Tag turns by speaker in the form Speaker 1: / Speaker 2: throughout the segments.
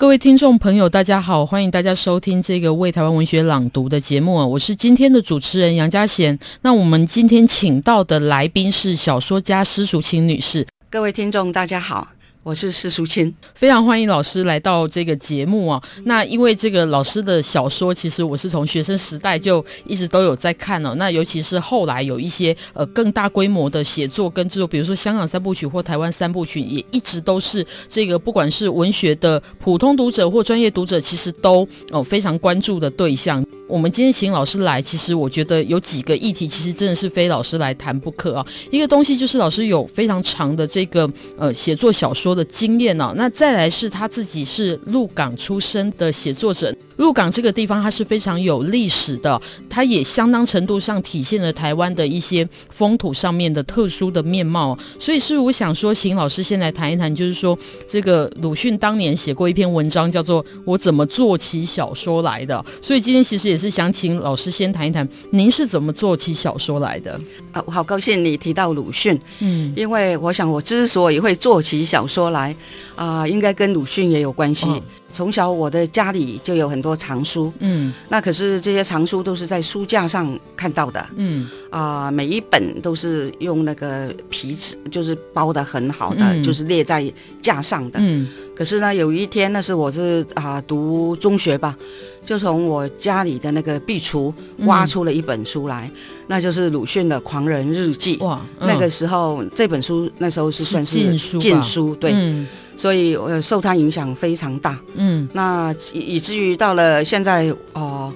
Speaker 1: 各位听众朋友，大家好，欢迎大家收听这个为台湾文学朗读的节目啊，我是今天的主持人杨佳贤。那我们今天请到的来宾是小说家施淑清女士。
Speaker 2: 各位听众，大家好。我是施淑卿，
Speaker 1: 非常欢迎老师来到这个节目啊。那因为这个老师的小说，其实我是从学生时代就一直都有在看哦。那尤其是后来有一些呃更大规模的写作跟制作，比如说香港三部曲或台湾三部曲，也一直都是这个不管是文学的普通读者或专业读者，其实都哦非常关注的对象。我们今天请老师来，其实我觉得有几个议题，其实真的是非老师来谈不可啊。一个东西就是老师有非常长的这个呃写作小说的经验呢、啊，那再来是他自己是鹿港出身的写作者。鹿港这个地方，它是非常有历史的，它也相当程度上体现了台湾的一些风土上面的特殊的面貌。所以是我想说，请老师先来谈一谈，就是说这个鲁迅当年写过一篇文章，叫做《我怎么做起小说来的》。所以今天其实也是想请老师先谈一谈，您是怎么做起小说来的？
Speaker 2: 啊，我好高兴你提到鲁迅，嗯，因为我想我之所以会做起小说来，啊、呃，应该跟鲁迅也有关系。哦从小我的家里就有很多藏书，嗯，那可是这些藏书都是在书架上看到的，嗯，啊、呃，每一本都是用那个皮纸，就是包的很好的，嗯、就是列在架上的，嗯。可是呢，有一天那是我是啊、呃、读中学吧，就从我家里的那个壁橱挖出了一本书来，嗯、那就是鲁迅的《狂人日记》。哇，嗯、那个时候这本书那时候是算是禁书，禁书，对。嗯所以，呃，受他影响非常大。嗯，那以以至于到了现在，哦、呃，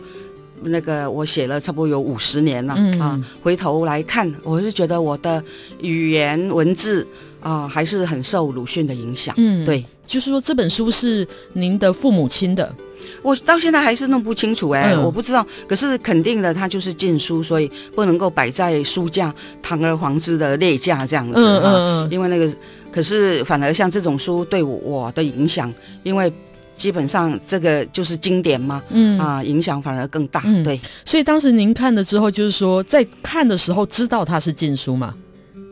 Speaker 2: 那个我写了差不多有五十年了。嗯啊，回头来看，我是觉得我的语言文字啊、呃，还是很受鲁迅的影响。嗯，对，
Speaker 1: 就是说这本书是您的父母亲的。
Speaker 2: 我到现在还是弄不清楚哎、欸，嗯、我不知道。可是肯定的，它就是禁书，所以不能够摆在书架，堂而皇之的列架这样子。嗯嗯嗯。因为那个，可是反而像这种书对我的影响，因为基本上这个就是经典嘛。嗯啊，影响反而更大。嗯、对。
Speaker 1: 所以当时您看了之后，就是说在看的时候知道它是禁书吗？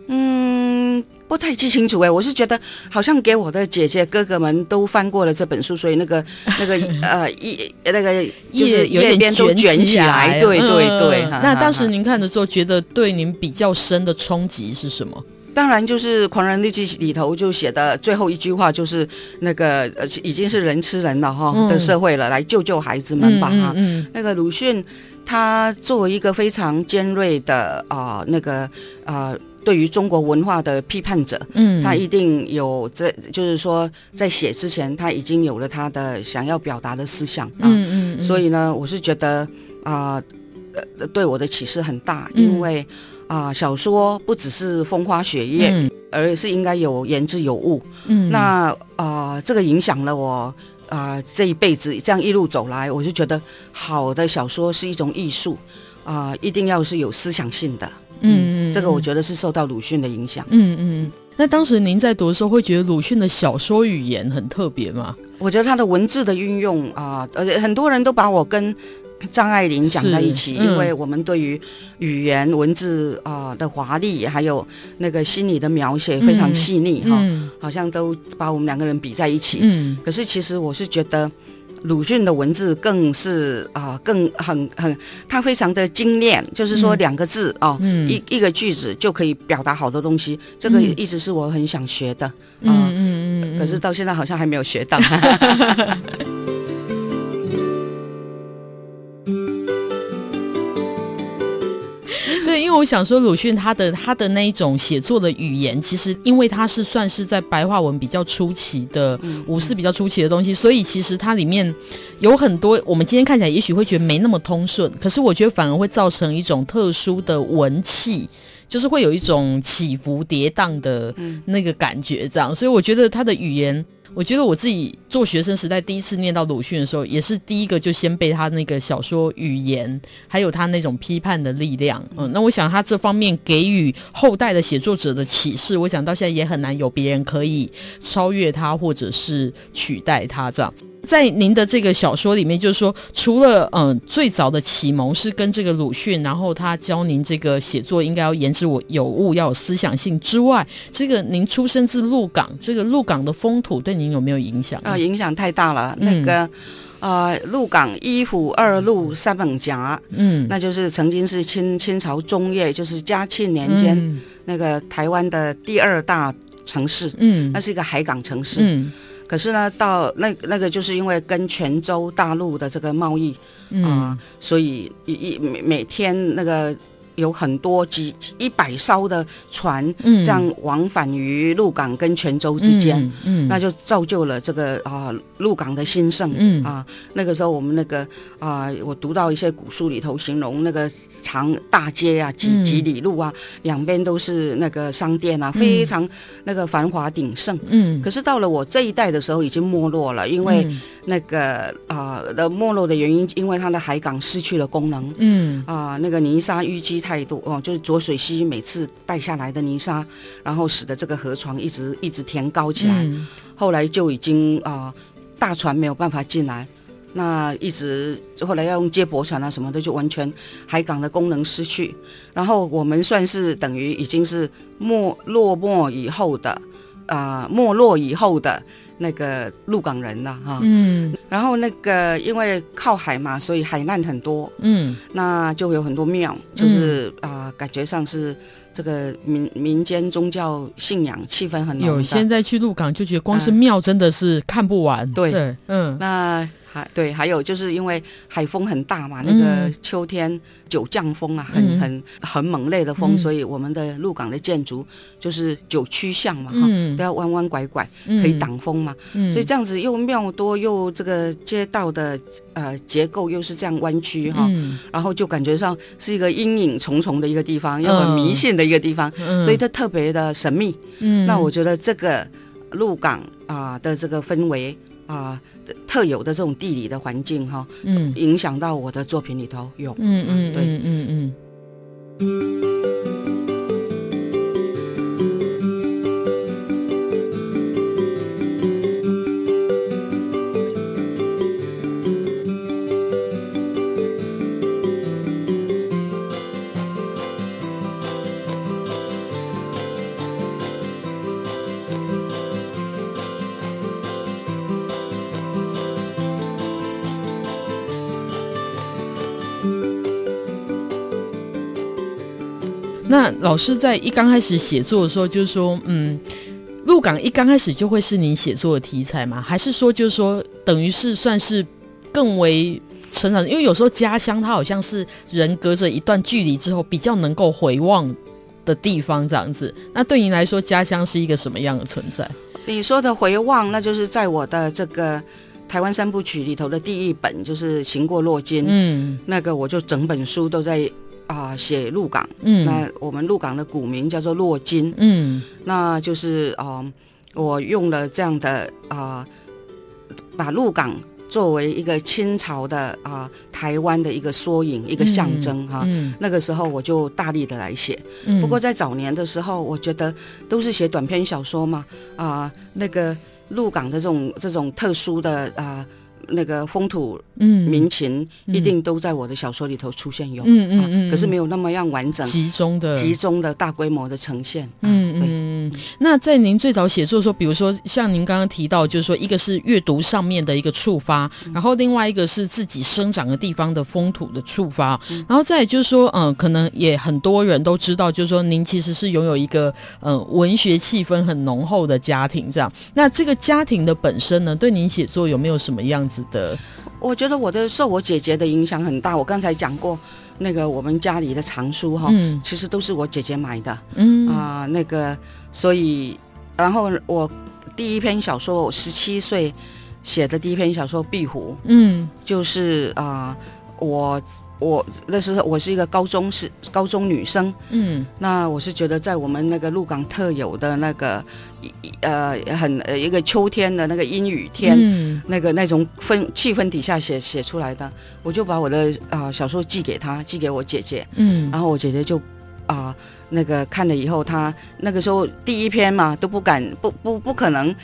Speaker 2: 嗯。不太记清楚哎，我是觉得好像给我的姐姐哥哥们都翻过了这本书，所以那个 那个呃一那个就是有点边都卷起来，对对对。
Speaker 1: 那当时您看的时候，觉得对您比较深的冲击是什么？
Speaker 2: 当然就是《狂人日记》里头就写的最后一句话，就是那个呃已经是人吃人了哈的社会了，来救救孩子们吧哈。那个鲁迅他作为一个非常尖锐的啊那个啊。对于中国文化的批判者，嗯，他一定有在，就是说，在写之前，他已经有了他的想要表达的思想，嗯嗯，嗯嗯，所以呢，我是觉得啊，呃，对我的启示很大，因为啊、呃，小说不只是风花雪月，嗯、而是应该有言之有物，嗯，那啊、呃，这个影响了我啊、呃，这一辈子这样一路走来，我就觉得好的小说是一种艺术啊、呃，一定要是有思想性的。嗯，这个我觉得是受到鲁迅的影响。
Speaker 1: 嗯嗯，那当时您在读的时候，会觉得鲁迅的小说语言很特别吗？
Speaker 2: 我觉得他的文字的运用啊，呃，很多人都把我跟张爱玲讲在一起，嗯、因为我们对于语言文字啊的华丽，还有那个心理的描写非常细腻哈，嗯、好像都把我们两个人比在一起。嗯，可是其实我是觉得。鲁迅的文字更是啊、呃，更很很，他非常的精炼，就是说两个字哦，嗯、一一个句子就可以表达好多东西，这个一直是我很想学的，嗯嗯嗯，可是到现在好像还没有学到。
Speaker 1: 对，因为我想说，鲁迅他的他的那一种写作的语言，其实因为他是算是在白话文比较出奇的五四比较出奇的东西，所以其实它里面有很多我们今天看起来也许会觉得没那么通顺，可是我觉得反而会造成一种特殊的文气，就是会有一种起伏跌宕的那个感觉，这样。所以我觉得他的语言。我觉得我自己做学生时代第一次念到鲁迅的时候，也是第一个就先被他那个小说语言，还有他那种批判的力量。嗯，那我想他这方面给予后代的写作者的启示，我想到现在也很难有别人可以超越他，或者是取代他这样。在您的这个小说里面，就是说，除了嗯、呃、最早的启蒙是跟这个鲁迅，然后他教您这个写作应该要言之我有物，要有思想性之外，这个您出生自鹿港，这个鹿港的风土对您有没有影响？
Speaker 2: 啊、呃，影响太大了。那个呃，鹿港一府二鹿三艋夹，嗯，那就是曾经是清清朝中叶，就是嘉庆年间、嗯、那个台湾的第二大城市，嗯，那是一个海港城市，嗯。可是呢，到那那个就是因为跟泉州大陆的这个贸易啊、嗯呃，所以一一每每天那个。有很多几一百艘的船，这样往返于鹿港跟泉州之间，嗯，嗯，那就造就了这个啊鹿港的兴盛，嗯。啊，那个时候我们那个啊，我读到一些古书里头形容那个长大街啊，几几里路啊，两边都是那个商店啊，非常那个繁华鼎盛，嗯，可是到了我这一代的时候已经没落了，因为那个啊的没落的原因，因为它的海港失去了功能，嗯。啊，那个泥沙淤积。太多哦，就是浊水溪每次带下来的泥沙，然后使得这个河床一直一直填高起来。嗯、后来就已经啊、呃，大船没有办法进来，那一直后来要用接驳船啊什么的，就完全海港的功能失去。然后我们算是等于已经是没落寞以后的啊、呃，没落以后的。那个鹿港人了哈，嗯，然后那个因为靠海嘛，所以海难很多，嗯，那就有很多庙，就是啊、嗯。呃，感觉上是这个民民间宗教信仰气氛很浓。
Speaker 1: 有现在去鹿港就觉得光是庙真的是看不完，
Speaker 2: 嗯、对，对，嗯，那。还对，还有就是因为海风很大嘛，那个秋天九降风啊，很很很猛烈的风，嗯、所以我们的鹿港的建筑就是九曲巷嘛，哈、嗯，都要弯弯拐拐，可以挡风嘛，嗯、所以这样子又庙多又这个街道的呃结构又是这样弯曲哈，嗯、然后就感觉上是一个阴影重重的一个地方，又很迷信的一个地方，嗯、所以它特别的神秘。嗯，那我觉得这个鹿港啊、呃、的这个氛围啊。呃特有的这种地理的环境哈，嗯，影响到我的作品里头有，嗯嗯，对，嗯嗯嗯。
Speaker 1: 老师在一刚开始写作的时候，就是说，嗯，鹿港一刚开始就会是您写作的题材吗？还是说，就是说，等于是算是更为成长？因为有时候家乡它好像是人隔着一段距离之后比较能够回望的地方，这样子。那对您来说，家乡是一个什么样的存在？
Speaker 2: 你说的回望，那就是在我的这个台湾三部曲里头的第一本，就是《行过洛金》。嗯，那个我就整本书都在。啊，写鹿港，嗯，那我们鹿港的古名叫做洛金，嗯，那就是啊，我用了这样的啊，把鹿港作为一个清朝的啊台湾的一个缩影，一个象征哈。嗯，那个时候我就大力的来写，嗯，不过在早年的时候，我觉得都是写短篇小说嘛，啊，那个鹿港的这种这种特殊的啊。那个风土嗯。民情一定都在我的小说里头出现有嗯嗯嗯，可是没有那么样完整
Speaker 1: 集中的。
Speaker 2: 集中的大规模的呈现
Speaker 1: 嗯嗯，那在您最早写作的时候，比如说像您刚刚提到，就是说一个是阅读上面的一个触发，然后另外一个是自己生长的地方的风土的触发，然后再就是说嗯，可能也很多人都知道，就是说您其实是拥有一个嗯文学气氛很浓厚的家庭这样，那这个家庭的本身呢，对您写作有没有什么样子的，
Speaker 2: 我觉得我的受我姐姐的影响很大。我刚才讲过，那个我们家里的藏书哈，嗯、其实都是我姐姐买的，嗯。啊、呃，那个所以，然后我第一篇小说，我十七岁写的第一篇小说《壁虎》，嗯，就是啊、呃，我我那时候我是一个高中是高中女生，嗯，那我是觉得在我们那个鹿港特有的那个呃很呃一个秋天的那个阴雨天，嗯、那个那种氛气氛底下写写出来的，我就把我的啊、呃、小说寄给他，寄给我姐姐，嗯，然后我姐姐就啊、呃、那个看了以后，她那个时候第一篇嘛都不敢不不不可能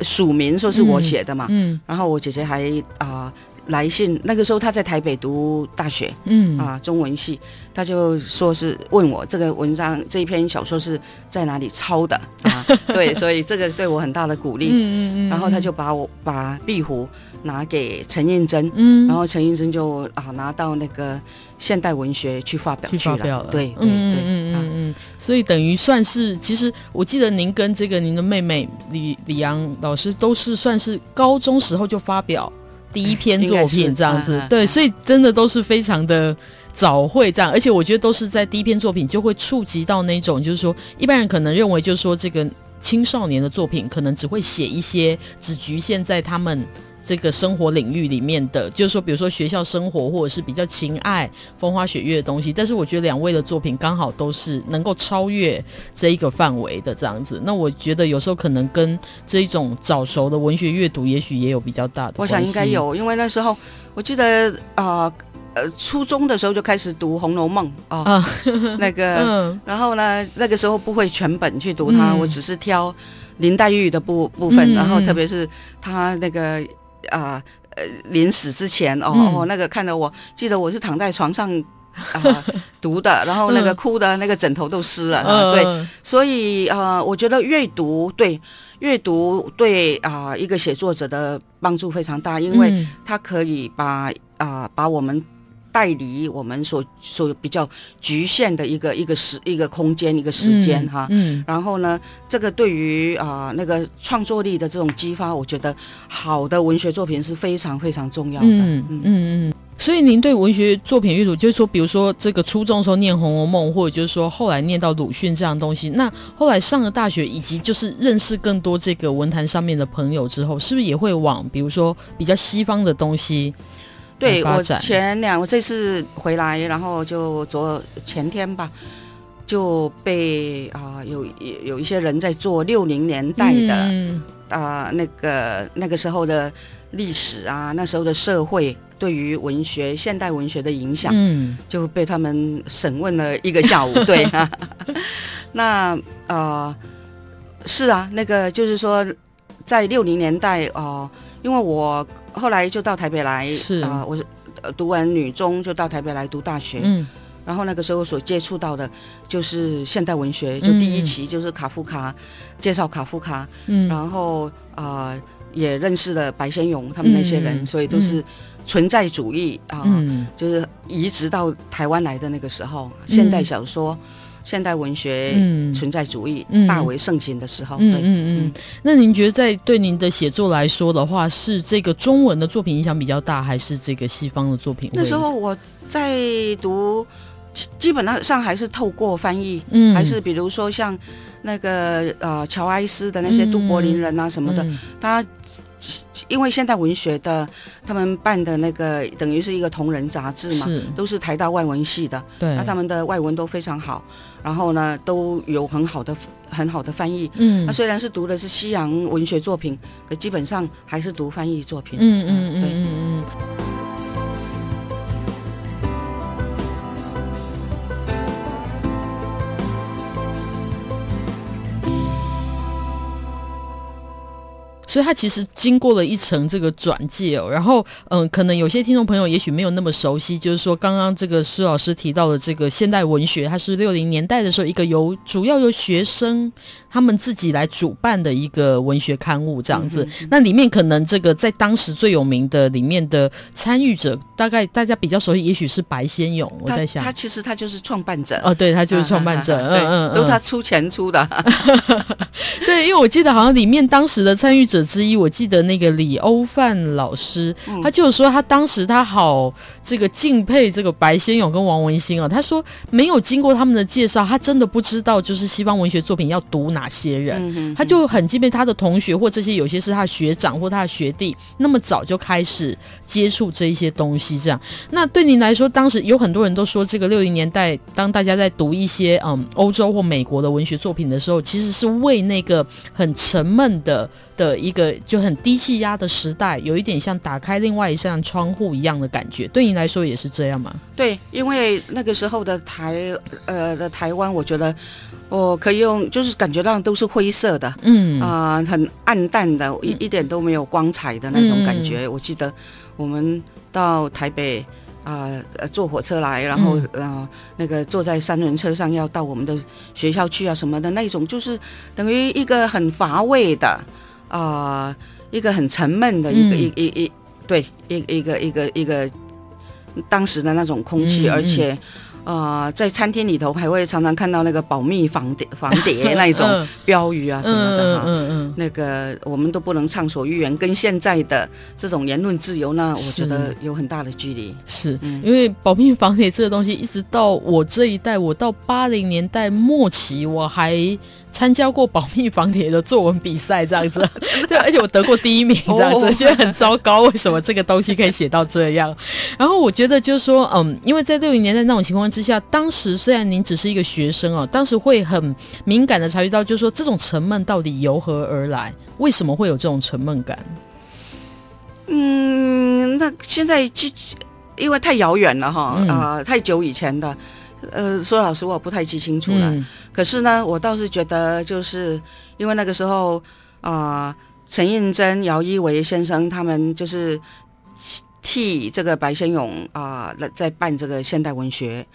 Speaker 2: 署名说是我写的嘛，嗯，嗯然后我姐姐还啊。呃来信，那个时候他在台北读大学，嗯啊，中文系，他就说是问我这个文章这一篇小说是在哪里抄的啊？对，所以这个对我很大的鼓励。嗯嗯嗯。然后他就把我把壁虎拿给陈燕珍，嗯，然后陈燕珍就啊拿到那个现代文学去发表去了。去发表了。对对对，嗯嗯嗯
Speaker 1: 嗯。所以等于算是，其实我记得您跟这个您的妹妹李李阳老师都是算是高中时候就发表。第一篇作品这样子，对，所以真的都是非常的早会这样，而且我觉得都是在第一篇作品就会触及到那种，就是说一般人可能认为，就是说这个青少年的作品可能只会写一些只局限在他们。这个生活领域里面的，就是说，比如说学校生活，或者是比较情爱、风花雪月的东西。但是我觉得两位的作品刚好都是能够超越这一个范围的这样子。那我觉得有时候可能跟这一种早熟的文学阅读，也许也有比较大的。
Speaker 2: 我想应该有，因为那时候我记得啊，呃，呃，初中的时候就开始读《红楼梦》哦，啊，那个，嗯、然后呢，那个时候不会全本去读它，嗯、我只是挑林黛玉的部部分，嗯、然后特别是他那个。啊，呃，临死之前哦，嗯、哦，那个看到我记得我是躺在床上啊、呃、读的，然后那个哭的那个枕头都湿了，嗯、对，所以啊、呃，我觉得阅读对阅读对啊、呃、一个写作者的帮助非常大，因为他可以把啊、呃、把我们。带离我们所所比较局限的一个一个时一个空间一个时间哈，嗯，然后呢，这个对于啊、呃、那个创作力的这种激发，我觉得好的文学作品是非常非常重要的，嗯嗯
Speaker 1: 嗯。所以您对文学作品阅读，就是说，比如说这个初中的时候念《红楼梦》，或者就是说后来念到鲁迅这样东西，那后来上了大学，以及就是认识更多这个文坛上面的朋友之后，是不是也会往比如说比较西方的东西？
Speaker 2: 对，我前两我这次回来，然后就昨前天吧，就被啊、呃、有有一些人在做六零年代的啊、嗯呃、那个那个时候的历史啊，那时候的社会对于文学现代文学的影响，嗯，就被他们审问了一个下午。对 那呃是啊，那个就是说在六零年代哦。呃因为我后来就到台北来，是。啊、呃，我是读完女中就到台北来读大学，嗯，然后那个时候所接触到的就是现代文学，就第一期就是卡夫卡，嗯、介绍卡夫卡，嗯，然后啊、呃、也认识了白先勇他们那些人，嗯、所以都是存在主义啊，呃嗯、就是移植到台湾来的那个时候，嗯、现代小说。现代文学存在主义大为盛行的时候，嗯嗯嗯。
Speaker 1: 那您觉得在对您的写作来说的话，是这个中文的作品影响比较大，还是这个西方的作品？
Speaker 2: 那时候我在读，基本上还是透过翻译，嗯，还是比如说像那个呃乔埃斯的那些都柏林人啊什么的，他。因为现代文学的他们办的那个等于是一个同人杂志嘛，是。都是台大外文系的，对，那他们的外文都非常好，然后呢都有很好的很好的翻译，嗯，那虽然是读的是西洋文学作品，可基本上还是读翻译作品，嗯嗯嗯嗯。
Speaker 1: 所以他其实经过了一层这个转介哦，然后嗯，可能有些听众朋友也许没有那么熟悉，就是说刚刚这个施老师提到的这个现代文学，它是六零年代的时候一个由主要由学生他们自己来主办的一个文学刊物这样子。嗯、那里面可能这个在当时最有名的里面的参与者，大概大家比较熟悉，也许是白先勇。我在想，
Speaker 2: 他其实他就是创办者
Speaker 1: 哦，对他就是创办者，嗯嗯，
Speaker 2: 都他出钱出的。
Speaker 1: 对，因为我记得好像里面当时的参与者之一，我记得那个李欧范老师，嗯、他就是说他当时他好这个敬佩这个白先勇跟王文兴啊，他说没有经过他们的介绍，他真的不知道就是西方文学作品要读哪些人，他就很敬佩他的同学或这些有些是他的学长或他的学弟，那么早就开始接触这一些东西，这样。那对您来说，当时有很多人都说，这个六零年代当大家在读一些嗯欧洲或美国的文学作品的时候，其实是为那个很沉闷的的一个就很低气压的时代，有一点像打开另外一扇窗户一样的感觉。对您来说也是这样吗？
Speaker 2: 对，因为那个时候的台呃的台湾，我觉得我可以用就是感觉到都是灰色的，嗯啊、呃，很暗淡的，一一点都没有光彩的那种感觉。嗯、我记得我们到台北。啊，呃，坐火车来，然后呃，那个坐在三轮车上要到我们的学校去啊，什么的那种，就是等于一个很乏味的啊、呃，一个很沉闷的一个、嗯、一一一对一一个一个一个当时的那种空气，嗯、而且。呃，在餐厅里头还会常常看到那个保密防谍 防谍那一种标语啊什么的哈，嗯嗯嗯、那个我们都不能畅所欲言，跟现在的这种言论自由呢，我觉得有很大的距离。
Speaker 1: 是、嗯、因为保密防谍这个东西，一直到我这一代，我到八零年代末期，我还。参加过保密防帖的作文比赛，这样子，对，而且我得过第一名，这样子，觉得很糟糕。为什么这个东西可以写到这样？然后我觉得就是说，嗯，因为在六零年代那种情况之下，当时虽然您只是一个学生哦，当时会很敏感的察觉到，就是说这种沉闷到底由何而来？为什么会有这种沉闷感？
Speaker 2: 嗯，那现在就因为太遥远了哈，啊、嗯呃，太久以前的。呃，说老实话，我不太记清楚了。嗯、可是呢，我倒是觉得，就是因为那个时候啊、呃，陈映真、姚一维先生他们就是替这个白先勇啊，在办这个现代文学。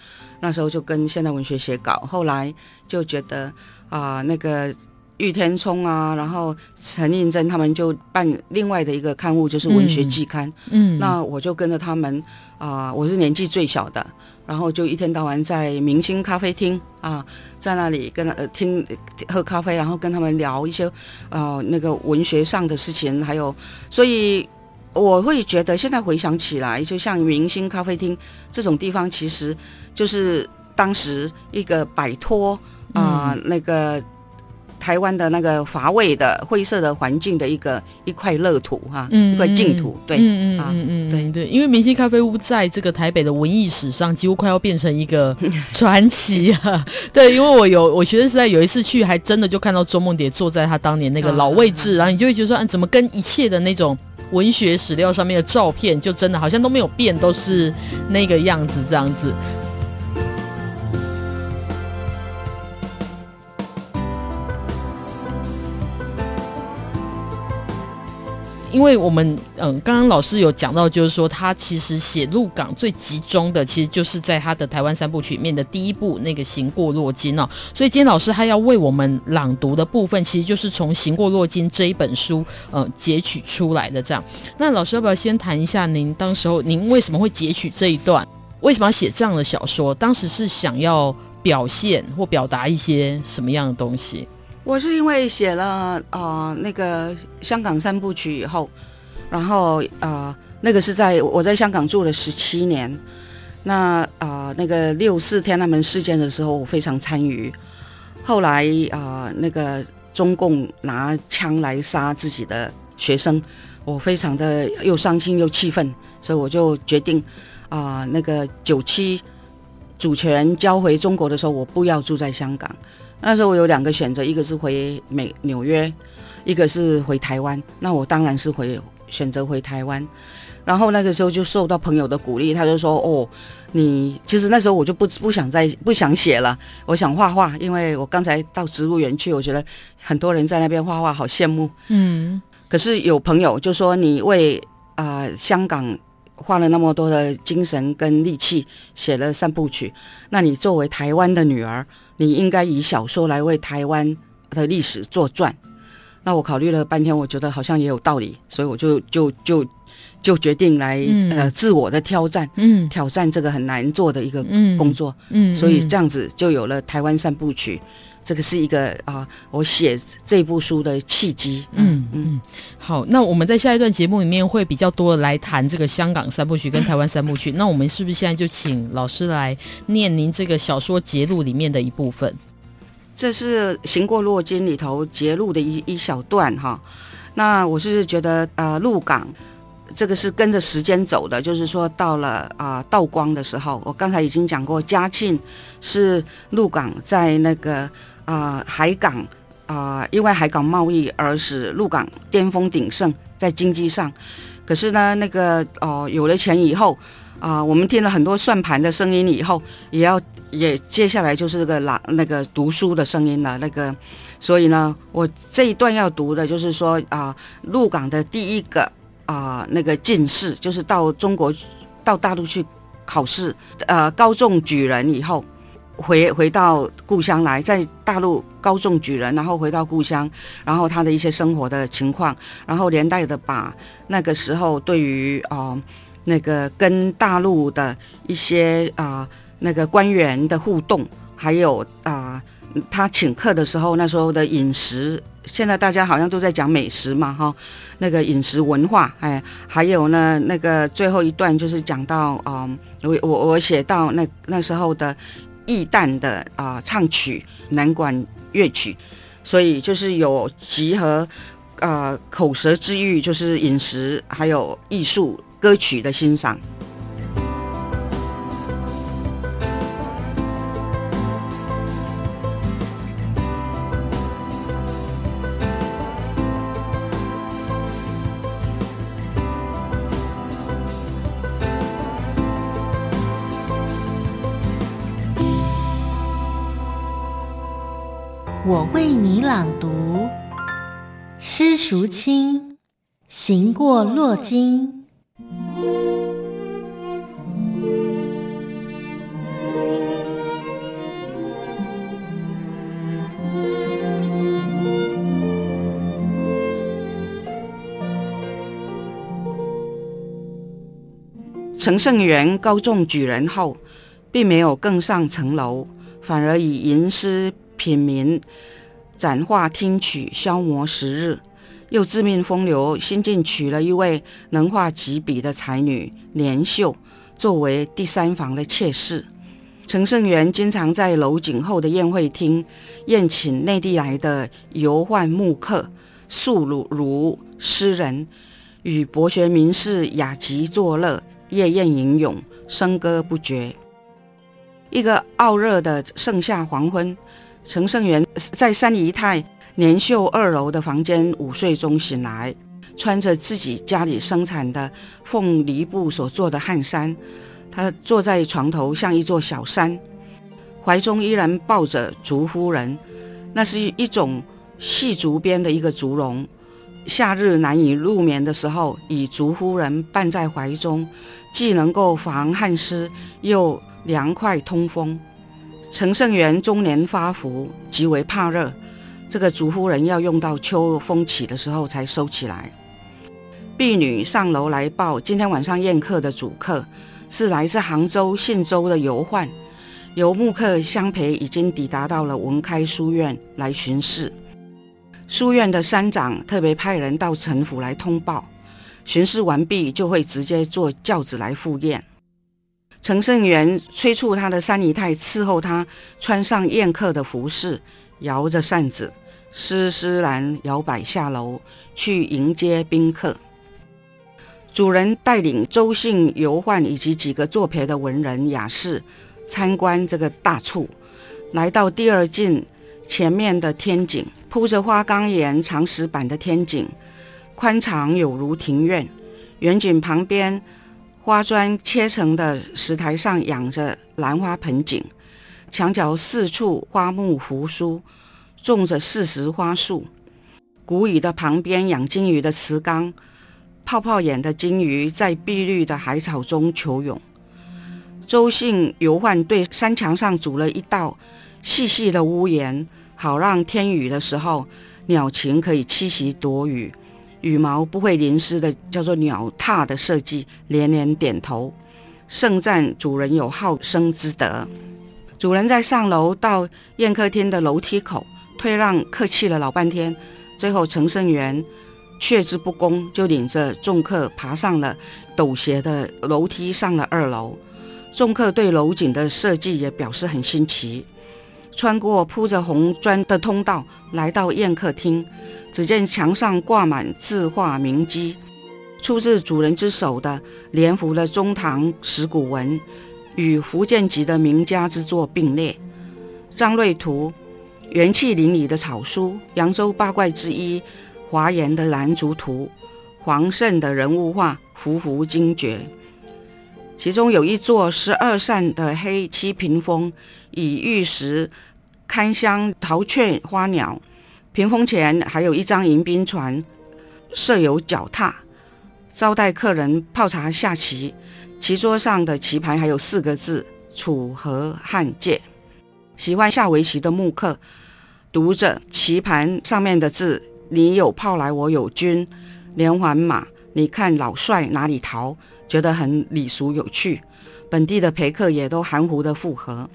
Speaker 2: 那时候就跟现代文学写稿，后来就觉得啊、呃，那个玉天聪啊，然后陈映真他们就办另外的一个刊物，就是《文学季刊》嗯。嗯，那我就跟着他们啊、呃，我是年纪最小的。然后就一天到晚在明星咖啡厅啊，在那里跟呃听喝咖啡，然后跟他们聊一些呃那个文学上的事情，还有，所以我会觉得现在回想起来，就像明星咖啡厅这种地方，其实就是当时一个摆脱啊、呃嗯、那个。台湾的那个乏味的灰色的环境的一个一块乐土哈，嗯、一块净土，对，嗯嗯嗯嗯，
Speaker 1: 对对，因为明星咖啡屋在这个台北的文艺史上几乎快要变成一个 传奇啊，对，因为我有我学生时代有一次去，还真的就看到周梦蝶坐在他当年那个老位置，啊、然后你就会觉得说，啊，怎么跟一切的那种文学史料上面的照片，就真的好像都没有变，都是那个样子这样子。因为我们嗯，刚刚老师有讲到，就是说他其实写鹿港最集中的，其实就是在他的台湾三部曲里面的第一部那个《行过洛金》哦。所以今天老师他要为我们朗读的部分，其实就是从《行过洛金》这一本书呃截取出来的。这样，那老师要不要先谈一下您当时候您为什么会截取这一段？为什么要写这样的小说？当时是想要表现或表达一些什么样的东西？
Speaker 2: 我是因为写了呃那个香港三部曲以后，然后呃那个是在我在香港住了十七年，那啊、那个六四天安门事件的时候我非常参与，后来啊、那个中共拿枪来杀自己的学生，我非常的又伤心又气愤，所以我就决定啊、那个九七主权交回中国的时候，我不要住在香港。那时候我有两个选择，一个是回美纽约，一个是回台湾。那我当然是回选择回台湾。然后那个时候就受到朋友的鼓励，他就说：“哦，你其实那时候我就不不想再不想写了，我想画画，因为我刚才到植物园去，我觉得很多人在那边画画，好羡慕。嗯，可是有朋友就说你为啊、呃、香港花了那么多的精神跟力气写了三部曲，那你作为台湾的女儿。”你应该以小说来为台湾的历史作传，那我考虑了半天，我觉得好像也有道理，所以我就就就就决定来、嗯、呃自我的挑战，嗯，挑战这个很难做的一个工作，嗯，嗯所以这样子就有了台湾三部曲。这个是一个啊，我写这部书的契机。
Speaker 1: 嗯嗯，好，那我们在下一段节目里面会比较多的来谈这个香港三部曲跟台湾三部曲。那我们是不是现在就请老师来念您这个小说节录里面的一部分？
Speaker 2: 这是《行过洛金》里头节录的一一小段哈。那我是觉得呃，鹿港这个是跟着时间走的，就是说到了啊道光的时候，我刚才已经讲过，嘉庆是鹿港在那个。啊、海港啊、因为海港贸易而使陆港巅峰鼎盛，在经济上。可是呢，那个哦、有了钱以后啊、我们听了很多算盘的声音以后，也要也接下来就是这个朗那个读书的声音了。那个，所以呢，我这一段要读的就是说啊，鹿、呃、港的第一个啊、那个进士，就是到中国到大陆去考试，呃，高中举人以后。回回到故乡来，在大陆高中举人，然后回到故乡，然后他的一些生活的情况，然后连带的把那个时候对于哦、那个跟大陆的一些啊、那个官员的互动，还有啊、他请客的时候那时候的饮食，现在大家好像都在讲美食嘛哈，那个饮食文化哎，还有呢那个最后一段就是讲到啊、我我我写到那那时候的。义旦的啊、唱曲南管乐曲，所以就是有集合呃口舌之欲，就是饮食还有艺术歌曲的欣赏。
Speaker 3: 我为你朗读，诗熟清，行过洛津。
Speaker 2: 承圣元高中举人后，并没有更上层楼，反而以吟诗。品茗，展画听曲，消磨时日，又自命风流，新进娶了一位能画几笔的才女连秀，作为第三房的妾室。陈圣元经常在楼景后的宴会厅宴请内地来的游宦幕客、宿儒诗人，与博学名士雅集作乐，夜宴吟咏，笙歌不绝。一个傲热的盛夏黄昏。陈圣元在三姨太年秀二楼的房间午睡中醒来，穿着自己家里生产的凤梨布所做的汗衫，他坐在床头像一座小山，怀中依然抱着竹夫人，那是一种细竹编的一个竹笼。夏日难以入眠的时候，以竹夫人伴在怀中，既能够防汗湿，又凉快通风。陈圣元中年发福，极为怕热。这个竹夫人要用到秋风起的时候才收起来。婢女上楼来报，今天晚上宴客的主客是来自杭州信州的游宦，游幕客相陪，已经抵达到了文开书院来巡视。书院的山长特别派人到陈府来通报，巡视完毕就会直接坐轿子来赴宴。承圣元催促他的三姨太伺候他穿上宴客的服饰，摇着扇子，施施然摇摆下楼去迎接宾客。主人带领周姓游宦以及几个作陪的文人雅士参观这个大厝，来到第二进前面的天井，铺着花岗岩长石板的天井，宽敞有如庭院。远景旁边。花砖切成的石台上养着兰花盆景，墙角四处花木扶疏，种着四时花树。古椅的旁边养金鱼的池缸，泡泡眼的金鱼在碧绿的海草中求泳。周姓游宦对山墙上筑了一道细细的屋檐，好让天雨的时候鸟禽可以栖息躲雨，羽毛不会淋湿的，叫做鸟踏的设计，连连点头，盛赞主人有好生之德。主人在上楼到宴客厅的楼梯口退让，客气了老半天，最后承圣元却之不恭，就领着众客爬上了陡斜的楼梯，上了二楼。众客对楼景的设计也表示很新奇。穿过铺着红砖的通道，来到宴客厅，只见墙上挂满字画名迹，出自主人之手的，连幅了中唐石鼓文，与福建籍的名家之作并列。张瑞图元气林》里的草书，扬州八怪之一华严的兰竹图，黄胜的人物画，幅幅精绝。其中有一座十二扇的黑漆屏风，以玉石。看香陶雀花鸟，屏风前还有一张迎宾船，设有脚踏，招待客人泡茶下棋。棋桌上的棋盘还有四个字“楚河汉界”。喜欢下围棋的木客，读着棋盘上面的字：“你有炮来，我有军，连环马，你看老帅哪里逃？”觉得很礼俗有趣。本地的陪客也都含糊的附和。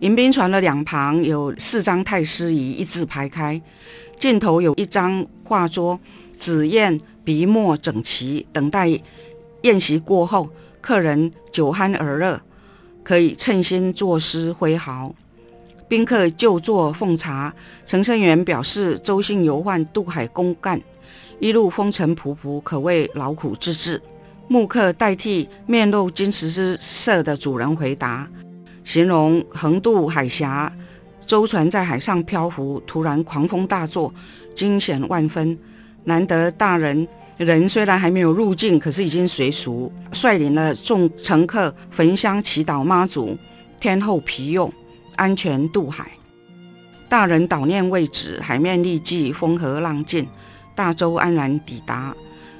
Speaker 2: 迎宾船的两旁有四张太师椅，一字排开，尽头有一张画桌，紫砚笔墨整齐，等待宴席过后，客人酒酣耳热，可以称心作诗挥毫。宾客就座奉茶，承圣元表示周姓游宦渡海公干，一路风尘仆仆，可谓劳苦之至。木客代替面露金石之色的主人回答。形容横渡海峡，舟船在海上漂浮，突然狂风大作，惊险万分。难得大人人虽然还没有入境，可是已经随俗，率领了众乘客焚香祈祷妈祖，天后庇佑，安全渡海。大人祷念未止，海面立即风和浪静，大舟安然抵达。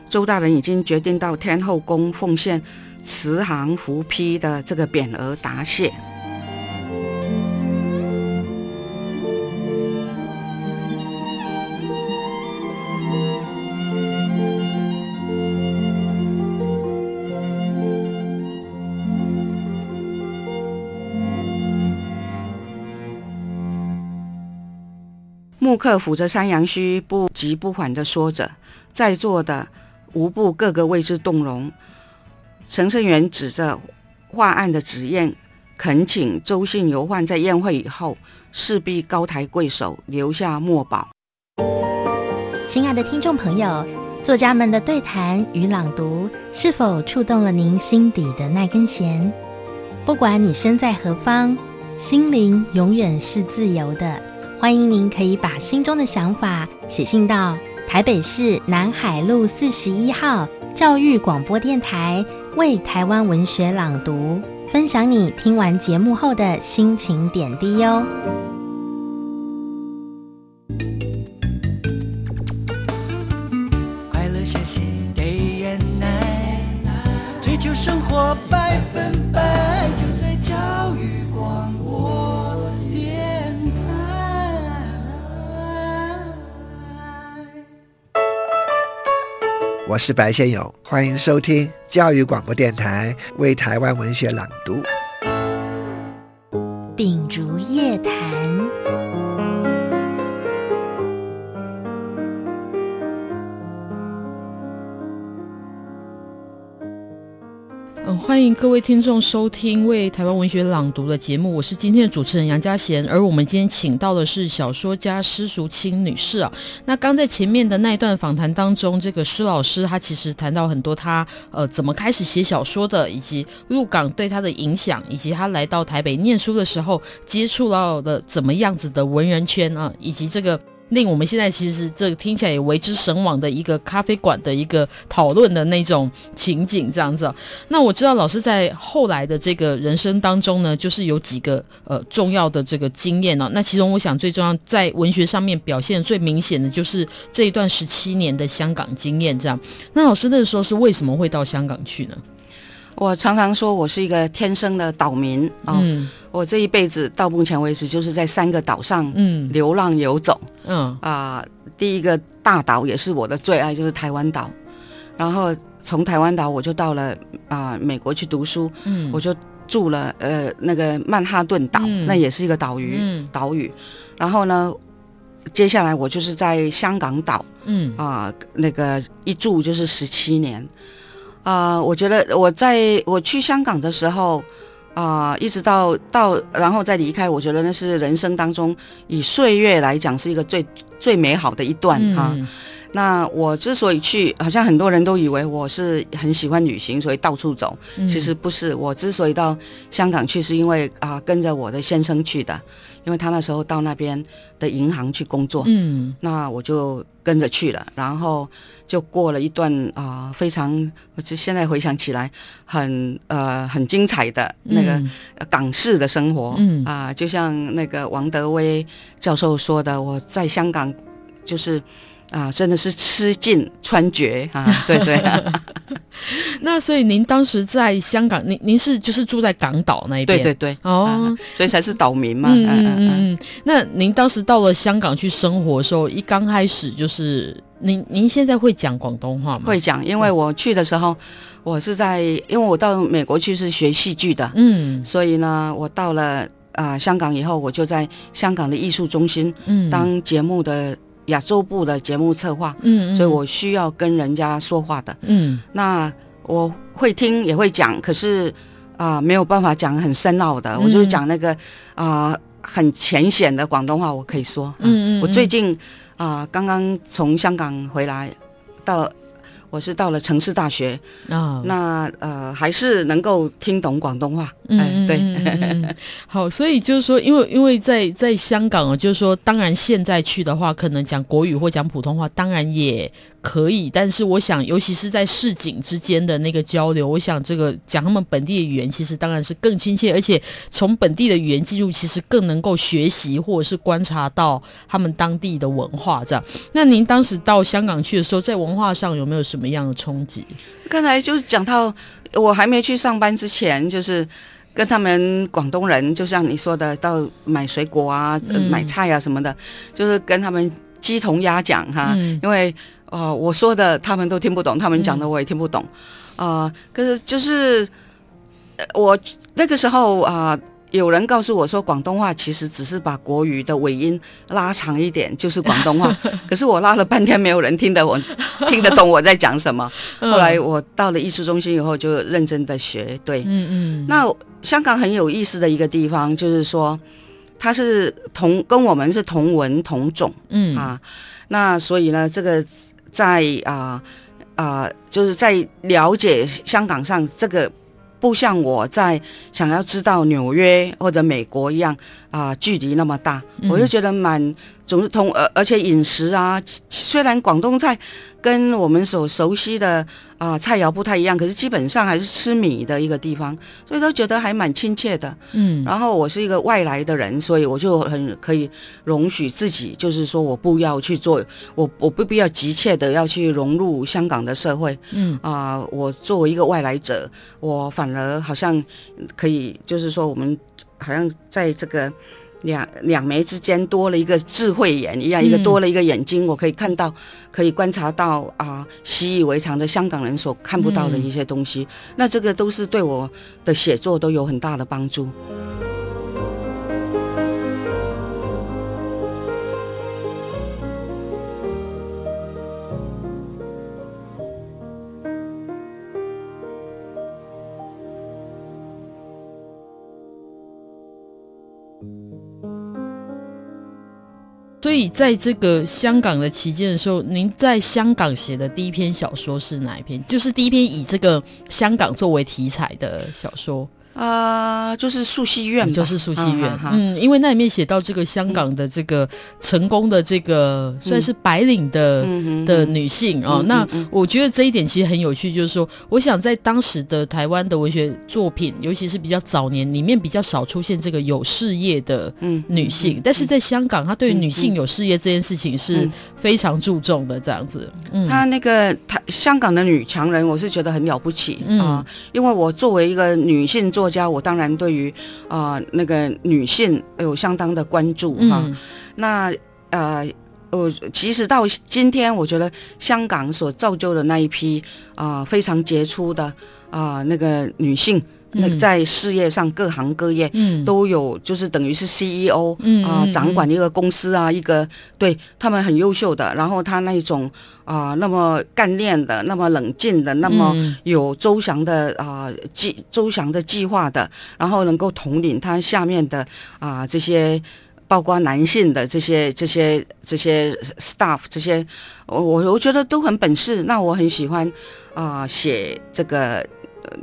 Speaker 2: 周大人已经决定到天后宫奉献慈航福批的这个匾额答谢。顾客抚着山羊须，不急不缓地说着，在座的无不个个为之动容。承圣元指着画案的纸砚，恳请周姓游宦在宴会以后势必高抬贵手，留下墨宝。
Speaker 3: 亲爱的听众朋友，作家们的对谈与朗读是否触动了您心底的那根弦？不管你身在何方，心灵永远是自由的。欢迎您可以把心中的想法写信到台北市南海路四十一号教育广播电台，为台湾文学朗读，分享你听完节目后的心情点滴哟。
Speaker 4: 快乐学习给人爱，追求生活百分百。
Speaker 5: 我是白先勇，欢迎收听教育广播电台为台湾文学朗读。
Speaker 3: 秉烛夜嗯
Speaker 1: 欢迎各位听众收听为台湾文学朗读的节目，我是今天的主持人杨佳贤，而我们今天请到的是小说家施淑清女士啊。那刚在前面的那一段访谈当中，这个施老师她其实谈到很多她呃怎么开始写小说的，以及入港对她的影响，以及她来到台北念书的时候接触到的怎么样子的文人圈啊，以及这个。令我们现在其实这个听起来也为之神往的一个咖啡馆的一个讨论的那种情景这样子。那我知道老师在后来的这个人生当中呢，就是有几个呃重要的这个经验哦。那其中我想最重要在文学上面表现最明显的就是这一段十七年的香港经验这样。那老师那个时候是为什么会到香港去呢？
Speaker 2: 我常常说我是一个天生的岛民啊。嗯、我这一辈子到目前为止就是在三个岛上嗯流浪游走。嗯啊、呃，第一个大岛也是我的最爱，就是台湾岛。然后从台湾岛我就到了啊、呃、美国去读书。嗯，我就住了呃那个曼哈顿岛，嗯、那也是一个岛屿、嗯、岛屿。然后呢，接下来我就是在香港岛。嗯啊、呃，那个一住就是十七年。啊、呃，我觉得我在我去香港的时候，啊、呃，一直到到然后再离开，我觉得那是人生当中以岁月来讲是一个最最美好的一段哈。嗯那我之所以去，好像很多人都以为我是很喜欢旅行，所以到处走。其实不是，我之所以到香港去，是因为啊、呃、跟着我的先生去的，因为他那时候到那边的银行去工作。嗯，那我就跟着去了，然后就过了一段啊、呃、非常，我就现在回想起来很呃很精彩的那个港式的生活。嗯啊、呃，就像那个王德威教授说的，我在香港就是。啊，真的是吃尽穿绝啊！对 对。
Speaker 1: 那所以您当时在香港，您您是就是住在港岛那一边？
Speaker 2: 对对对。哦、啊，所以才是岛民嘛。
Speaker 1: 嗯嗯嗯嗯。那您当时到了香港去生活的时候，一刚开始就是您您现在会讲广东话吗？
Speaker 2: 会讲，因为我去的时候，我是在因为我到美国去是学戏剧的，嗯，所以呢，我到了啊、呃、香港以后，我就在香港的艺术中心，嗯，当节目的。亚洲部的节目策划，嗯，嗯，所以我需要跟人家说话的，嗯，那我会听也会讲，可是啊、呃，没有办法讲很深奥的，嗯、我就是讲那个啊、呃、很浅显的广东话，我可以说，嗯，嗯，嗯，我最近啊、呃、刚刚从香港回来到。我是到了城市大学。啊，哦、那呃还是能够听懂广东话，嗯、哎，对，
Speaker 1: 嗯、好，所以就是说，因为因为在在香港啊，就是说，当然现在去的话，可能讲国语或讲普通话，当然也。可以，但是我想，尤其是在市井之间的那个交流，我想这个讲他们本地的语言，其实当然是更亲切，而且从本地的语言进入，其实更能够学习或者是观察到他们当地的文化。这样，那您当时到香港去的时候，在文化上有没有什么样的冲击？
Speaker 2: 刚才就是讲到我还没去上班之前，就是跟他们广东人，就像你说的，到买水果啊、呃、买菜啊什么的，嗯、就是跟他们鸡同鸭讲哈，嗯、因为。哦、呃，我说的他们都听不懂，他们讲的我也听不懂，啊、嗯呃，可是就是我那个时候啊、呃，有人告诉我说，广东话其实只是把国语的尾音拉长一点，就是广东话。可是我拉了半天，没有人听得我听得懂我在讲什么。后来我到了艺术中心以后，就认真的学。对，嗯嗯。那香港很有意思的一个地方，就是说它是同跟我们是同文同种，嗯啊，那所以呢，这个。在啊啊、呃呃，就是在了解香港上这个，不像我在想要知道纽约或者美国一样啊、呃，距离那么大，嗯、我就觉得蛮总是通，而而且饮食啊，虽然广东菜。跟我们所熟悉的啊、呃、菜肴不太一样，可是基本上还是吃米的一个地方，所以都觉得还蛮亲切的。嗯，然后我是一个外来的人，所以我就很可以容许自己，就是说我不要去做，我我不必要急切的要去融入香港的社会。嗯啊、呃，我作为一个外来者，我反而好像可以，就是说我们好像在这个。两两眉之间多了一个智慧眼一样，一个多了一个眼睛，嗯、我可以看到，可以观察到啊，习以为常的香港人所看不到的一些东西。嗯、那这个都是对我的写作都有很大的帮助。
Speaker 1: 所以，在这个香港的期间的时候，您在香港写的第一篇小说是哪一篇？就是第一篇以这个香港作为题材的小说。
Speaker 2: 啊、呃，就是树熙苑，
Speaker 1: 就是树熙苑。嗯，因为那里面写到这个香港的这个成功的这个算是白领的、嗯、的女性啊、哦。那我觉得这一点其实很有趣，就是说，我想在当时的台湾的文学作品，尤其是比较早年，里面比较少出现这个有事业的女性。但是在香港，她对女性有事业这件事情是非常注重的，这样子。
Speaker 2: 嗯，她那个她香港的女强人，我是觉得很了不起啊、嗯呃，因为我作为一个女性作家，我当然对于啊、呃、那个女性有相当的关注哈、嗯。那呃，我其实到今天，我觉得香港所造就的那一批啊、呃、非常杰出的啊、呃、那个女性。那在事业上各行各业，嗯，都有就是等于是 CEO，嗯啊，掌管一个公司啊，一个对他们很优秀的，然后他那种啊那么干练的，那么冷静的，那么有周详的啊计周详的计划的，然后能够统领他下面的啊这些包括男性的这些这些这些 staff 这些，我我我觉得都很本事，那我很喜欢啊写这个。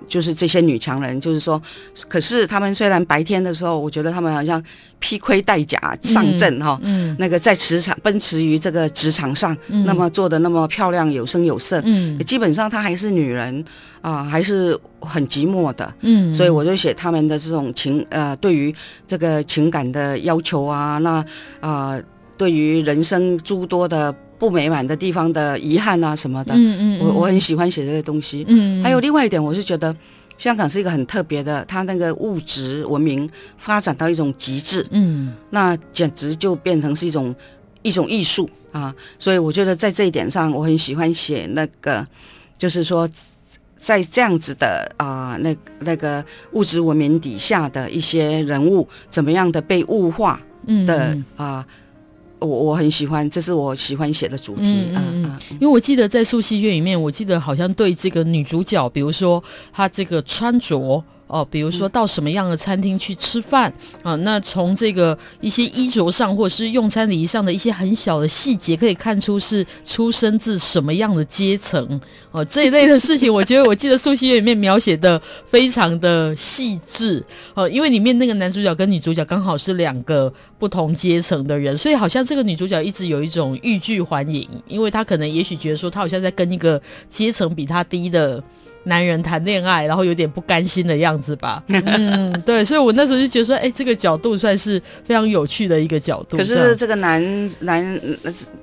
Speaker 2: 就是这些女强人，就是说，可是她们虽然白天的时候，我觉得她们好像披盔戴甲上阵哈，嗯，那个在职场奔驰于这个职场上，嗯，那么做的那么漂亮，有声有色，嗯，基本上她还是女人啊，还是很寂寞的，嗯，所以我就写她们的这种情，呃，对于这个情感的要求啊，那啊，对于人生诸多的。不美满的地方的遗憾啊什么的，嗯嗯，我我很喜欢写这些东西。嗯，还有另外一点，我是觉得香港是一个很特别的，它那个物质文明发展到一种极致，嗯，那简直就变成是一种一种艺术啊。所以我觉得在这一点上，我很喜欢写那个，就是说在这样子的啊，那那个物质文明底下的一些人物，怎么样的被物化的啊。我我很喜欢，这是我喜欢写的主题啊、嗯嗯！
Speaker 1: 因为我记得在素汐月里面，我记得好像对这个女主角，比如说她这个穿着。哦，比如说到什么样的餐厅去吃饭啊？那从这个一些衣着上，或者是用餐礼仪上的一些很小的细节，可以看出是出生自什么样的阶层哦、呃。这一类的事情，我觉得我记得素熙轩里面描写的非常的细致哦、呃，因为里面那个男主角跟女主角刚好是两个不同阶层的人，所以好像这个女主角一直有一种欲拒还迎，因为她可能也许觉得说，她好像在跟一个阶层比她低的。男人谈恋爱，然后有点不甘心的样子吧？嗯，对，所以我那时候就觉得说，哎、欸，这个角度算是非常有趣的一个角度。
Speaker 2: 可是这个男男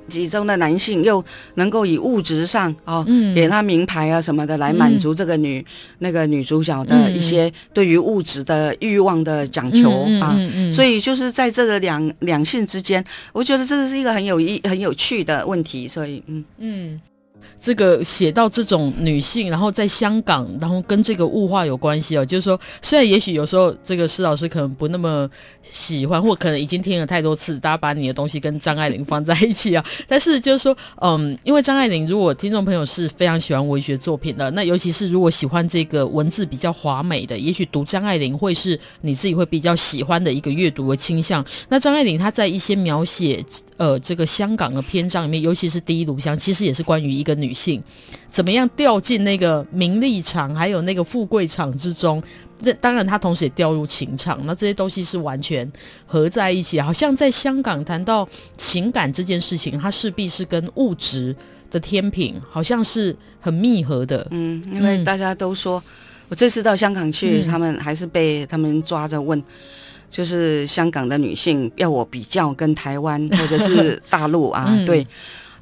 Speaker 2: 其中的男性又能够以物质上哦，嗯，给他名牌啊什么的来满足这个女、嗯、那个女主角的一些对于物质的欲望的讲求啊，嗯嗯嗯嗯、所以就是在这个两两性之间，我觉得这个是一个很有意很有趣的问题。所以，嗯嗯。
Speaker 1: 这个写到这种女性，然后在香港，然后跟这个物化有关系哦。就是说，虽然也许有时候这个施老师可能不那么喜欢，或可能已经听了太多次，大家把你的东西跟张爱玲放在一起啊。但是就是说，嗯，因为张爱玲，如果听众朋友是非常喜欢文学作品的，那尤其是如果喜欢这个文字比较华美的，也许读张爱玲会是你自己会比较喜欢的一个阅读的倾向。那张爱玲她在一些描写。呃，这个香港的篇章里面，尤其是第一炉香，其实也是关于一个女性怎么样掉进那个名利场，还有那个富贵场之中。这当然，她同时也掉入情场。那这些东西是完全合在一起。好像在香港谈到情感这件事情，它势必是跟物质的天平好像是很密合的。
Speaker 2: 嗯，因为大家都说，嗯、我这次到香港去，嗯、他们还是被他们抓着问。就是香港的女性要我比较跟台湾或者是 大陆啊，嗯、对，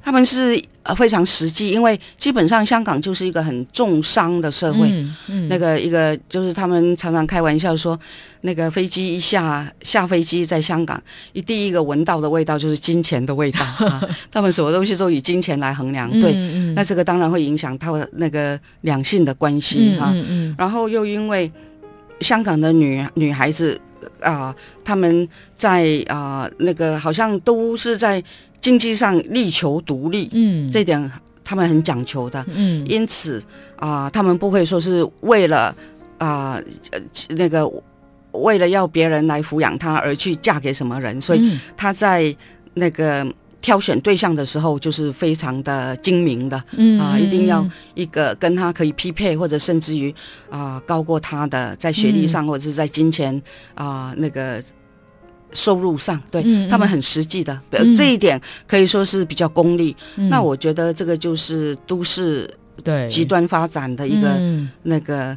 Speaker 2: 他们是呃非常实际，因为基本上香港就是一个很重商的社会，嗯嗯、那个一个就是他们常常开玩笑说，那个飞机一下下飞机在香港，一第一个闻到的味道就是金钱的味道 啊，他们什么东西都以金钱来衡量，对，那这个当然会影响他们那个两性的关系啊，嗯嗯。嗯、然后又因为香港的女女孩子。啊、呃，他们在啊、呃，那个好像都是在经济上力求独立，嗯，这点他们很讲求的，嗯，因此啊、呃，他们不会说是为了啊、呃，那个为了要别人来抚养他而去嫁给什么人，所以他在那个。挑选对象的时候，就是非常的精明的，嗯啊，一定要一个跟他可以匹配，或者甚至于啊高过他的，在学历上或者是在金钱啊那个收入上，对、嗯、他们很实际的，嗯、这一点可以说是比较功利。嗯、那我觉得这个就是都市对极端发展的一个那个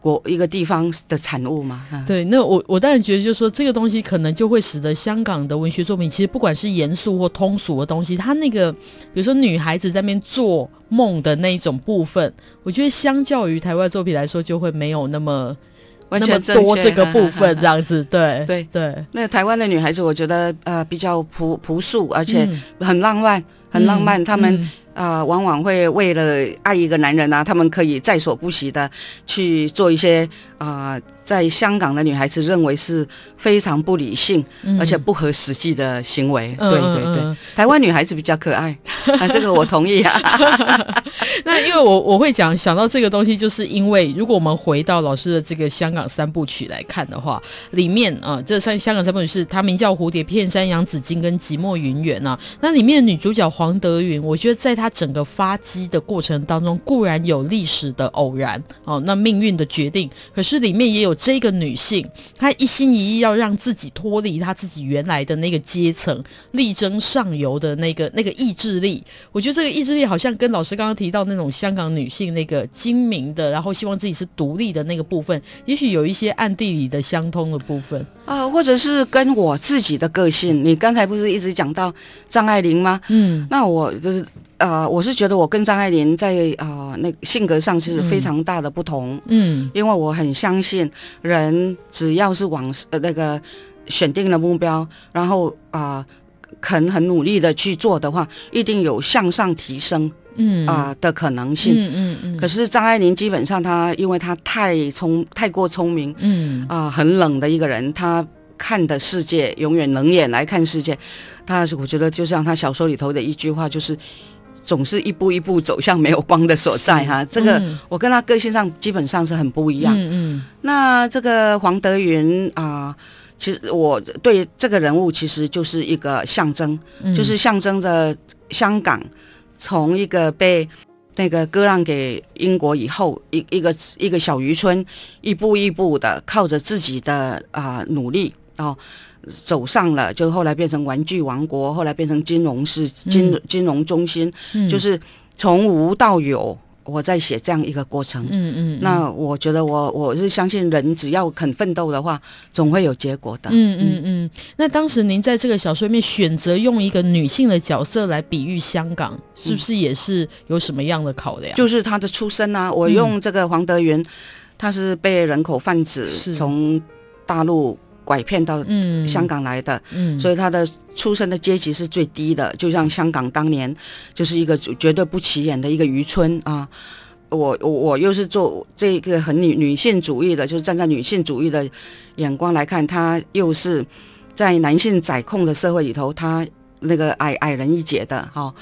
Speaker 2: 国一个地方的产物嘛。
Speaker 1: 对，那我我当然觉得，就是说这个东西可能就会使得香港的文学作品，其实不管是严肃或通俗的东西，它那个比如说女孩子在那边做梦的那一种部分，我觉得相较于台湾作品来说，就会没有那么。完全多这个部分这样子，对
Speaker 2: 对对。那台湾的女孩子，我觉得呃比较朴朴素，而且很浪漫，很浪漫。她们啊，往往会为了爱一个男人啊，他们可以在所不惜的去做一些啊。在香港的女孩子认为是非常不理性，而且不合实际的行为。嗯、对对对，台湾女孩子比较可爱，啊，这个我同意啊。
Speaker 1: 那因为我我会讲想到这个东西，就是因为如果我们回到老师的这个香港三部曲来看的话，里面啊，这三香港三部曲是它名叫《蝴蝶片山杨紫金》跟《寂寞云缘》啊。那里面的女主角黄德云，我觉得在她整个发迹的过程当中，固然有历史的偶然哦，那命运的决定，可是里面也有。这个女性，她一心一意要让自己脱离她自己原来的那个阶层，力争上游的那个那个意志力。我觉得这个意志力好像跟老师刚刚提到那种香港女性那个精明的，然后希望自己是独立的那个部分，也许有一些暗地里的相通的部分
Speaker 2: 啊，或者是跟我自己的个性。你刚才不是一直讲到张爱玲吗？嗯，那我就是。呃，我是觉得我跟张爱玲在呃那性格上是非常大的不同，嗯，因为我很相信人只要是往呃那个选定了目标，然后啊、呃、肯很努力的去做的话，一定有向上提升，嗯啊、呃、的可能性，嗯嗯嗯。可是张爱玲基本上她因为她太聪太过聪明，嗯啊、呃、很冷的一个人，她看的世界永远冷眼来看世界，她是我觉得就像她小说里头的一句话就是。总是一步一步走向没有光的所在哈，这个我跟他个性上基本上是很不一样。嗯嗯。那这个黄德云啊，其实我对这个人物其实就是一个象征，就是象征着香港从一个被那个割让给英国以后，一一个一个小渔村，一步一步的靠着自己的啊努力哦。走上了，就后来变成玩具王国，后来变成金融市金金融中心，嗯、就是从无到有，我在写这样一个过程。嗯嗯，嗯，那我觉得我我是相信人只要肯奋斗的话，总会有结果的。嗯
Speaker 1: 嗯嗯。那当时您在这个小说里面选择用一个女性的角色来比喻香港，是不是也是有什么样的考量？
Speaker 2: 就是她的出身啊，我用这个黄德云，她是被人口贩子从大陆。拐骗到香港来的，嗯，嗯，所以他的出生的阶级是最低的，就像香港当年就是一个绝对不起眼的一个渔村啊。我我我又是做这个很女女性主义的，就是站在女性主义的眼光来看，他又是在男性宰控的社会里头，他那个矮矮人一截的哈，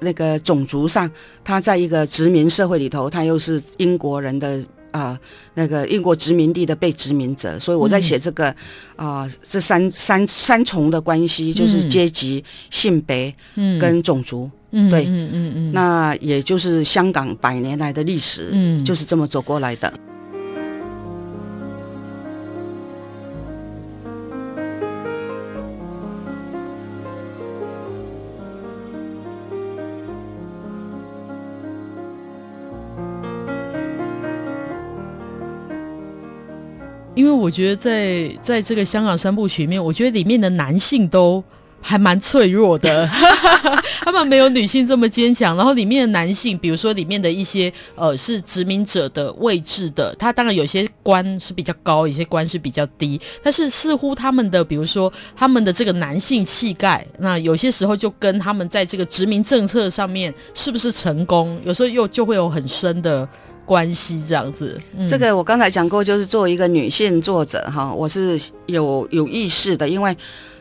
Speaker 2: 那个种族上，他在一个殖民社会里头，他又是英国人的。啊、呃，那个英国殖民地的被殖民者，所以我在写这个啊、这三三三重的关系，就是阶级、嗯、性别跟种族，嗯、对，嗯嗯嗯，嗯，那也就是香港百年来的历史，嗯，就是这么走过来的。
Speaker 1: 因为我觉得在在这个香港三部曲里面，我觉得里面的男性都还蛮脆弱的，他们没有女性这么坚强。然后里面的男性，比如说里面的一些呃是殖民者的位置的，他当然有些官是比较高，有些官是比较低，但是似乎他们的比如说他们的这个男性气概，那有些时候就跟他们在这个殖民政策上面是不是成功，有时候又就会有很深的。关系这样子，嗯、
Speaker 2: 这个我刚才讲过，就是作为一个女性作者哈，我是有有意识的，因为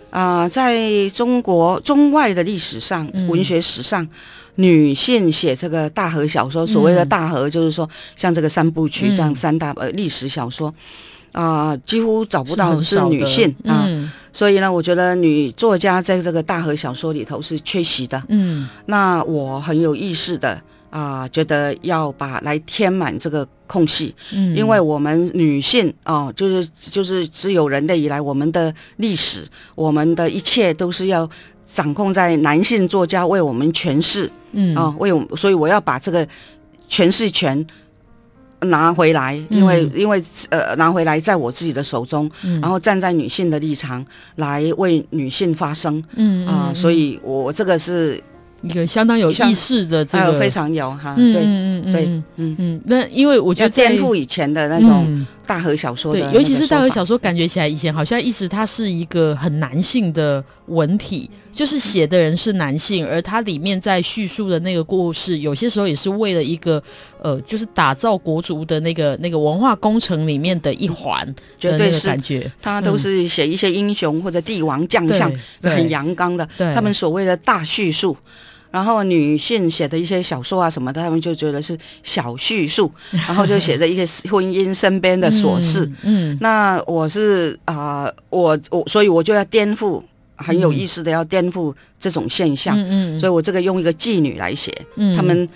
Speaker 2: 啊、呃，在中国中外的历史上，文学史上，嗯、女性写这个大河小说，所谓的大河，就是说像这个三部曲这样三大呃历史小说啊、呃，几乎找不到是女性啊，所以呢，我觉得女作家在这个大河小说里头是缺席的。嗯，那我很有意识的。啊、呃，觉得要把来填满这个空隙，嗯，因为我们女性啊、呃，就是就是自有人类以来，我们的历史，我们的一切都是要掌控在男性作家为我们诠释，嗯。啊、呃，为我，所以我要把这个诠释权，拿回来，因为、嗯、因为呃拿回来在我自己的手中，嗯、然后站在女性的立场来为女性发声，嗯啊、呃，所以我这个是。
Speaker 1: 一个相当有意识的这个，
Speaker 2: 非常有哈，对，嗯嗯对，
Speaker 1: 嗯嗯，那因为我觉得
Speaker 2: 颠覆以前的那种大河小说，
Speaker 1: 对，尤其是大河小说，感觉起来以前好像一直它是一个很男性的文体，就是写的人是男性，而它里面在叙述的那个故事，有些时候也是为了一个呃，就是打造国足的那个那个文化工程里面的一环，绝对是感觉，
Speaker 2: 他都是写一些英雄或者帝王将相，很阳刚的，他们所谓的大叙述。然后女性写的一些小说啊什么的，他们就觉得是小叙述，然后就写着一些婚姻身边的琐事。嗯，嗯那我是啊、呃，我我所以我就要颠覆，很有意思的要颠覆这种现象。嗯嗯，所以我这个用一个妓女来写，嗯，他们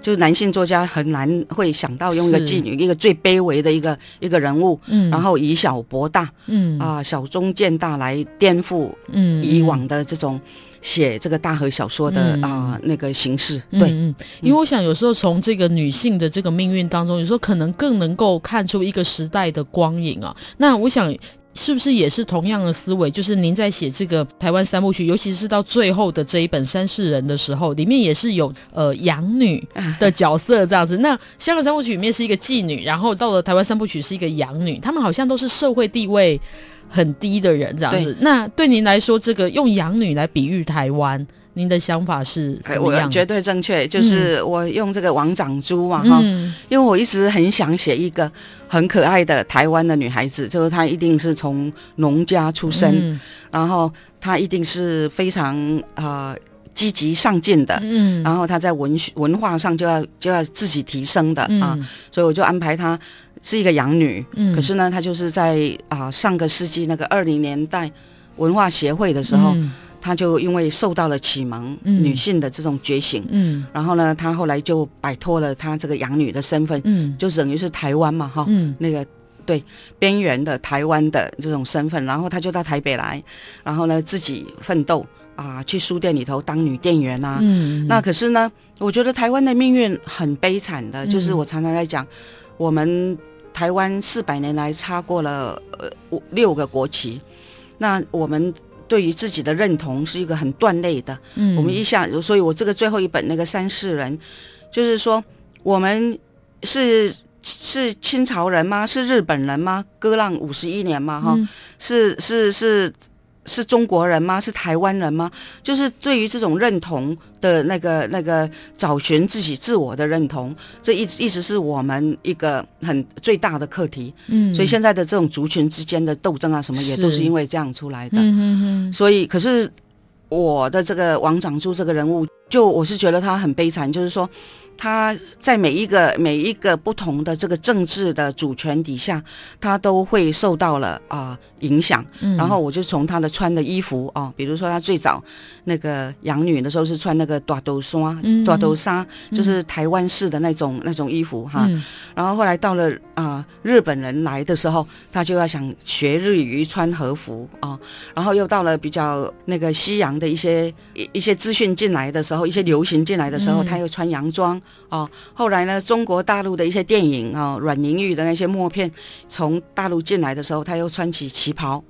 Speaker 2: 就是男性作家很难会想到用一个妓女，一个最卑微的一个一个人物，嗯，然后以小博大，嗯啊、呃，小中见大来颠覆，嗯，以往的这种。写这个大河小说的啊、那个形式，对，
Speaker 1: 嗯，因为我想有时候从这个女性的这个命运当中，有时候可能更能够看出一个时代的光影啊。那我想是不是也是同样的思维？就是您在写这个台湾三部曲，尤其是到最后的这一本《三世人》的时候，里面也是有呃养女的角色这样子。那香港三部曲里面是一个妓女，然后到了台湾三部曲是一个养女，他们好像都是社会地位很低的人这样子，对。那对您来说，这个用养女来比喻台湾，您的想法是什么样？
Speaker 2: 我绝对正确，就是我用这个王长珠嘛哈，嗯、因为我一直很想写一个很可爱的台湾的女孩子，就是她一定是从农家出身，嗯、然后她一定是非常啊、呃、积极上进的，嗯，然后她在文学文化上就要就要自己提升的、嗯、啊，所以我就安排她。是一个养女，嗯，可是呢，她就是在啊上个世纪那个二零年代文化协会的时候，嗯、她就因为受到了启蒙，嗯、女性的这种觉醒，嗯，然后呢，她后来就摆脱了她这个养女的身份，嗯，就等于是台湾嘛，哈，嗯，那个对边缘的台湾的这种身份，然后她就到台北来，然后呢自己奋斗啊，去书店里头当女店员啊，嗯，那可是呢，我觉得台湾的命运很悲惨的，就是我常常在讲我们。台湾四百年来插过了呃五六个国旗，那我们对于自己的认同是一个很断裂的。嗯，我们一下，所以我这个最后一本那个《三世人》，就是说我们是是清朝人吗？是日本人吗？割让五十一年吗？哈、嗯，是是是。是中国人吗？是台湾人吗？就是对于这种认同的那个、那个找寻自己自我的认同，这一直一直是我们一个很最大的课题。嗯，所以现在的这种族群之间的斗争啊，什么也都是因为这样出来的。嗯嗯嗯。所以，可是我的这个王长柱这个人物，就我是觉得他很悲惨，就是说。他在每一个每一个不同的这个政治的主权底下，他都会受到了啊、呃、影响。嗯、然后我就从他的穿的衣服哦，比如说他最早那个养女的时候是穿那个大肚衫，大肚衫就是台湾式的那种那种衣服哈。嗯、然后后来到了啊、呃、日本人来的时候，他就要想学日语穿和服啊、哦。然后又到了比较那个西洋的一些一一些资讯进来的时候，一些流行进来的时候，嗯、他又穿洋装。哦，后来呢，中国大陆的一些电影啊，阮玲玉的那些默片从大陆进来的时候，他又穿起旗袍。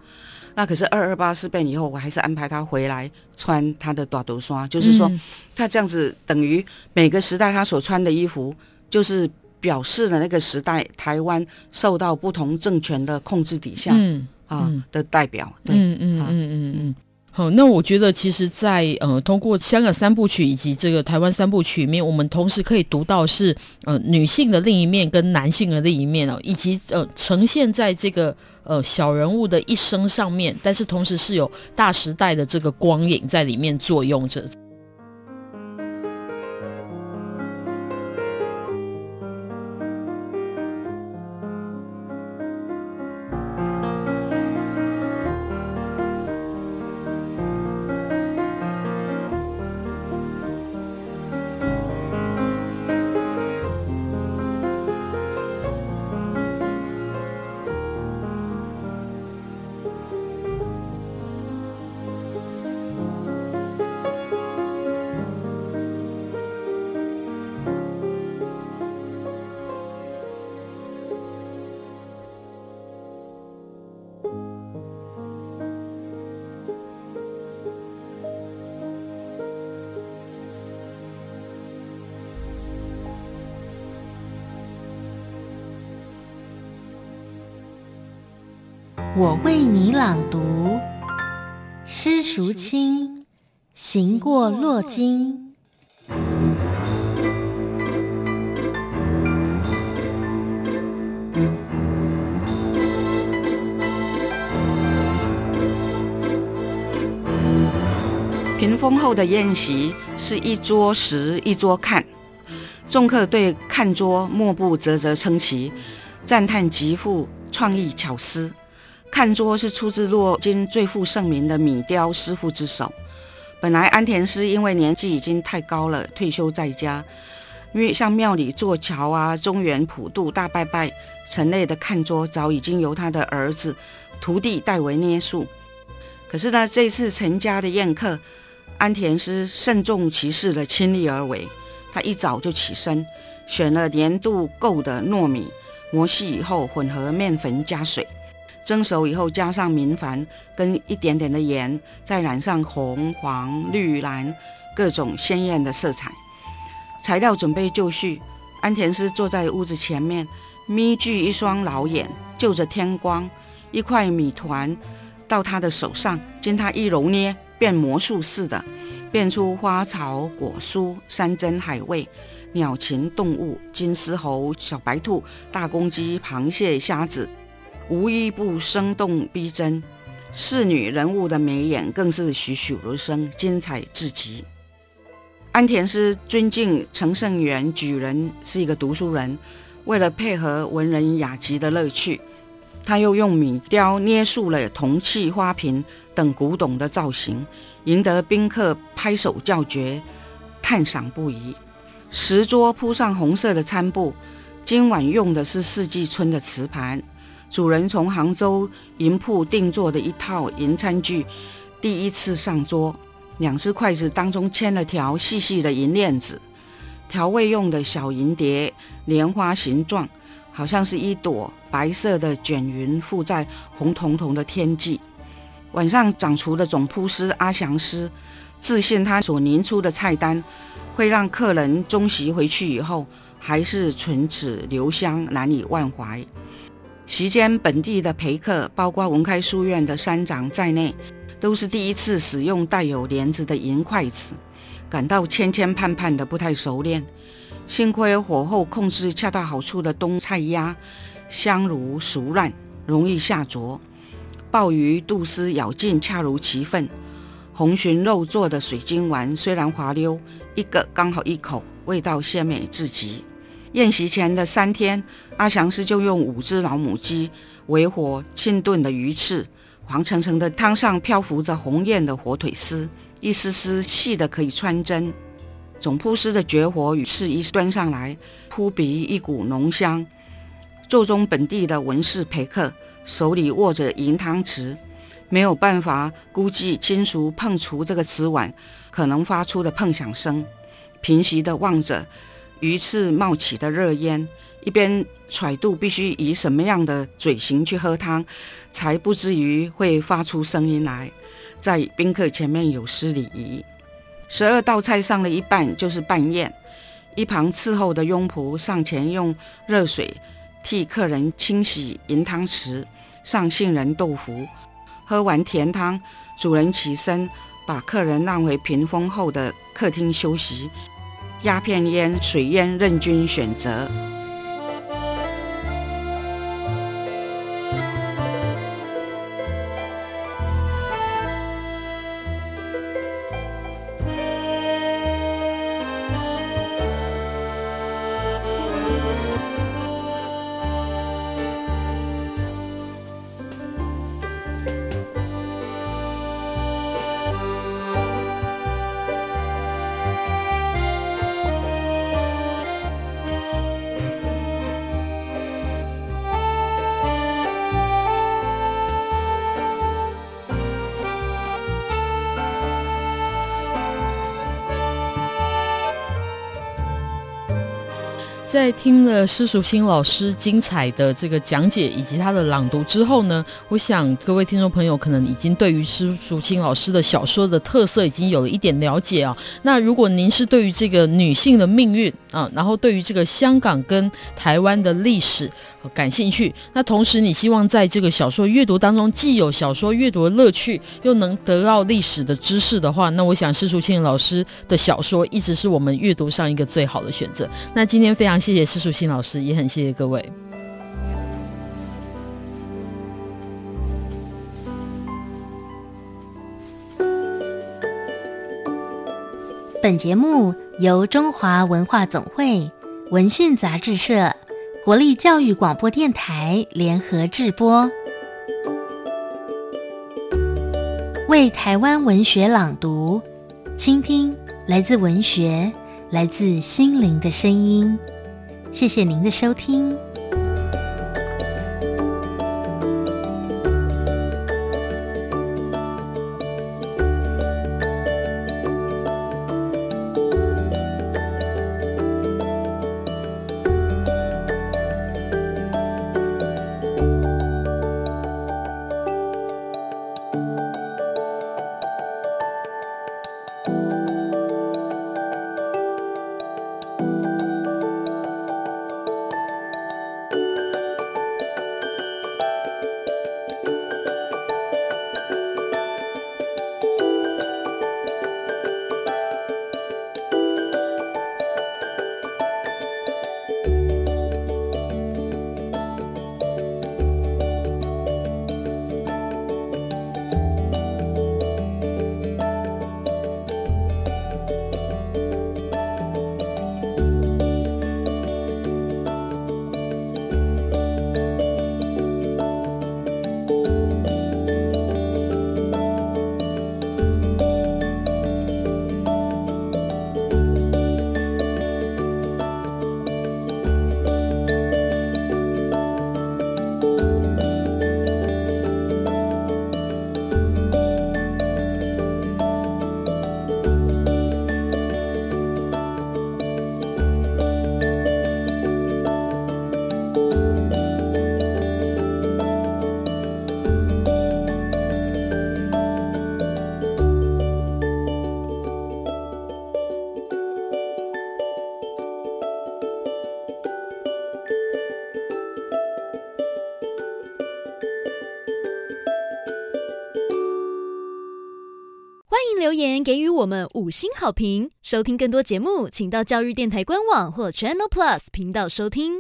Speaker 2: 那可是二二八事变以后，我还是安排他回来穿他的大肚衫，就是说，他这样子等于每个时代他所穿的衣服，就是表示了那个时代台湾受到不同政权的控制底下，嗯啊的代表。对，嗯嗯嗯嗯嗯。
Speaker 1: 好，那我觉得其实在，呃，通过香港三部曲以及这个台湾三部曲里面，我们同时可以读到是呃女性的另一面跟男性的另一面哦，以及呃呈现在这个呃小人物的一生上面，但是同时是有大时代的这个光影在里面作用着。
Speaker 3: 为你朗读。诗熟清，行过洛津。
Speaker 2: 屏风后的宴席是一桌食一桌看，众客对看桌莫不啧啧称奇，赞叹极富创意巧思。看桌是出自洛金最负盛名的米雕师傅之手。本来安田师因为年纪已经太高了，退休在家，因为像庙里做桥啊、中元普渡、大拜拜、城内的看桌，早已经由他的儿子、徒弟代为捏塑。可是呢，这次陈家的宴客。安田师慎重其事的亲力而为，他一早就起身，选了粘度够的糯米，磨细以后混合面粉加水，蒸熟以后加上明矾跟一点点的盐，再染上红、黄、绿、蓝各种鲜艳的色彩。材料准备就绪，安田师坐在屋子前面，眯聚一双老眼，就着天光，一块米团到他的手上，经他一揉捏。变魔术似的，变出花草果蔬、山珍海味、鸟禽动物、金丝猴、小白兔、大公鸡、螃蟹、虾子，无一不生动逼真。侍女人物的眉眼更是栩栩如生，精彩至极。安田师尊敬程圣元举人是一个读书人，为了配合文人雅集的乐趣。他又用米雕捏塑了铜器、花瓶等古董的造型，赢得宾客拍手叫绝、赞赏不已。石桌铺上红色的餐布，今晚用的是四季春的瓷盘。主人从杭州银铺定做的一套银餐具，第一次上桌。两只筷子当中牵了条细细的银链子，调味用的小银碟，莲花形状。好像是一朵白色的卷云附在红彤彤的天际。晚上掌厨的总铺师阿祥师自信，他所凝出的菜单会让客人中席回去以后还是唇齿留香，难以忘怀。席间本地的陪客，包括文开书院的山长在内，都是第一次使用带有帘子的银筷子，感到千千盼盼的不太熟练。幸亏火候控制恰到好处的冬菜鸭，香如熟烂，容易下酌；鲍鱼、肚丝咬劲恰如其分；红鲟肉做的水晶丸虽然滑溜，一个刚好一口，味道鲜美至极。宴席前的三天，阿祥师就用五只老母鸡，为火清炖的鱼翅，黄澄澄的汤上漂浮着红艳的火腿丝，一丝丝细的可以穿针。总铺师的绝活鱼翅一端上来，扑鼻一股浓香。座中本地的文士陪客手里握着银汤匙，没有办法估计亲属碰触这个瓷碗可能发出的碰响声，平息地望着鱼翅冒起的热烟，一边揣度必须以什么样的嘴型去喝汤，才不至于会发出声音来，在宾客前面有失礼仪。十二道菜上了一半就是半宴，一旁伺候的佣仆上前用热水替客人清洗银汤匙，上杏仁豆腐。喝完甜汤，主人起身把客人让回屏风后的客厅休息。鸦片烟、水烟任君选择。
Speaker 1: 在听了施淑清老师精彩的这个讲解以及他的朗读之后呢，我想各位听众朋友可能已经对于施淑清老师的小说的特色已经有了一点了解啊。那如果您是对于这个女性的命运啊，然后对于这个香港跟台湾的历史感兴趣，那同时你希望在这个小说阅读当中既有小说阅读的乐趣，又能得到历史的知识的话，那我想施淑清老师的小说一直是我们阅读上一个最好的选择。那今天非常。谢谢施淑卿老师，也很谢谢各位。
Speaker 3: 本节目由中华文化总会、文讯杂志社、国立教育广播电台联合制播，为台湾文学朗读，倾听来自文学、来自心灵的声音。谢谢您的收
Speaker 6: 听。我们五星好评，收听更多节目，请到教育电台官网或 Channel Plus 频道收听。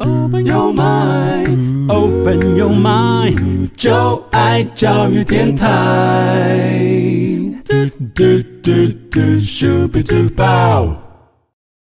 Speaker 6: Open your mind, open your mind，就爱教育电台。